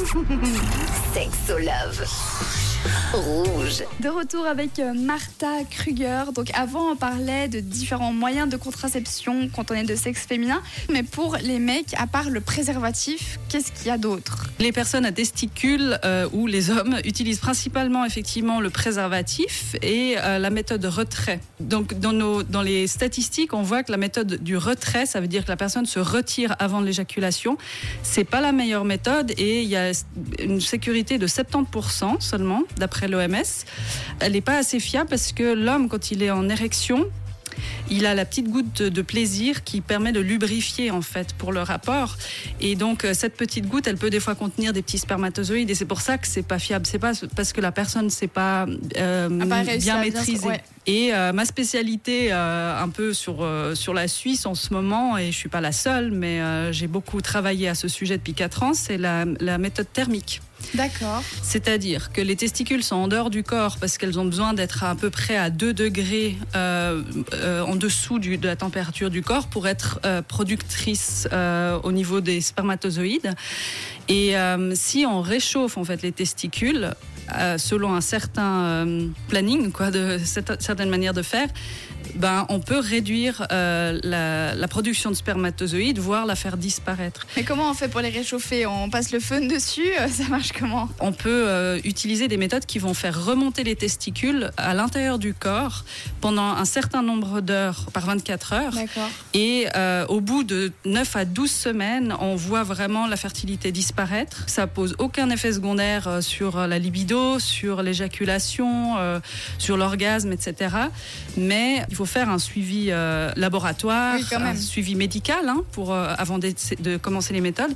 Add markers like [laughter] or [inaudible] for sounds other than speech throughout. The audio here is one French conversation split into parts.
[laughs] Sexolove. Rouge. De retour avec euh, Martha Kruger. Donc avant, on parlait de différents moyens de contraception quand on est de sexe féminin. Mais pour les mecs, à part le préservatif, qu'est-ce qu'il y a d'autre? Les personnes à testicules euh, ou les hommes utilisent principalement effectivement le préservatif et euh, la méthode retrait. Donc dans, nos, dans les statistiques, on voit que la méthode du retrait, ça veut dire que la personne se retire avant l'éjaculation. C'est pas la meilleure méthode et il y a une sécurité de 70% seulement d'après l'OMS. Elle n'est pas assez fiable parce que l'homme, quand il est en érection, il a la petite goutte de plaisir qui permet de lubrifier en fait pour le rapport. Et donc euh, cette petite goutte, elle peut des fois contenir des petits spermatozoïdes et c'est pour ça que c'est pas fiable. C'est pas parce que la personne ne sait pas, euh, bien maîtriser. Et euh, ma spécialité un peu sur, sur la Suisse en ce moment, et je suis pas la seule, mais j'ai beaucoup travaillé à ce sujet depuis 4 ans, c'est la, la méthode thermique. D'accord. C'est-à-dire que les testicules sont en dehors du corps parce qu'elles ont besoin d'être à peu près à 2 degrés euh, euh, en dessous du, de la température du corps pour être euh, productrices au niveau des spermatozoïdes. Et si on réchauffe en fait les testicules, selon un certain planning, quoi, de certaine manière de faire, ben, on peut réduire euh, la, production de spermatozoïdes, voire la faire disparaître. Mais comment on fait pour les réchauffer? On passe le feu dessus euh, Ça marche comment? On peut euh, utiliser des méthodes qui vont faire remonter les testicules à l'intérieur du corps pendant un certain nombre d'heures par 24 heures. Et au bout de 9 à 12 semaines, on voit vraiment la fertilité disparaître. Ça pose aucun effet secondaire sur la libido, sur l'éjaculation, sur l'orgasme, etc. Mais il faut faire un suivi euh, laboratoire, un suivi médical hein, pour, euh, avant de, commencer les méthodes.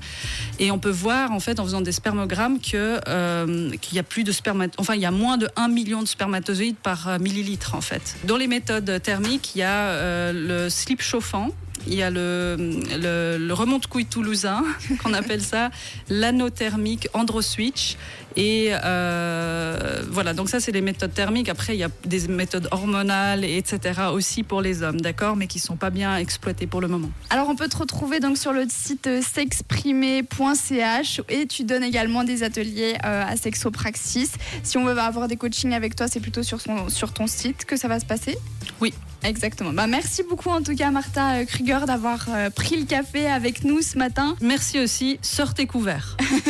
Et on peut voir en fait en faisant des spermogrammes que euh, qu'il y a plus de enfin il y a moins de 1 million de spermatozoïdes par millilitre en fait. Dans les méthodes thermiques, il y a le slip chauffant il y a le, le, le remonte-couille toulousain, [laughs] qu'on appelle ça, l'anothermique Androswitch. Et euh, voilà, donc ça, c'est les méthodes thermiques. Après, il y a des méthodes hormonales, etc. aussi pour les hommes, d'accord, mais qui ne sont pas bien exploitées pour le moment. Alors, on peut te retrouver donc sur le site s'exprimer.ch et tu donnes également des ateliers euh, à Sexopraxis. Si on veut avoir des coachings avec toi, c'est plutôt sur, son, sur ton site que ça va se passer? Oui. Exactement. Bah, merci beaucoup en tout cas Martha euh, Kruger d'avoir pris le café avec nous ce matin. Merci aussi. Sortez couverts. [laughs]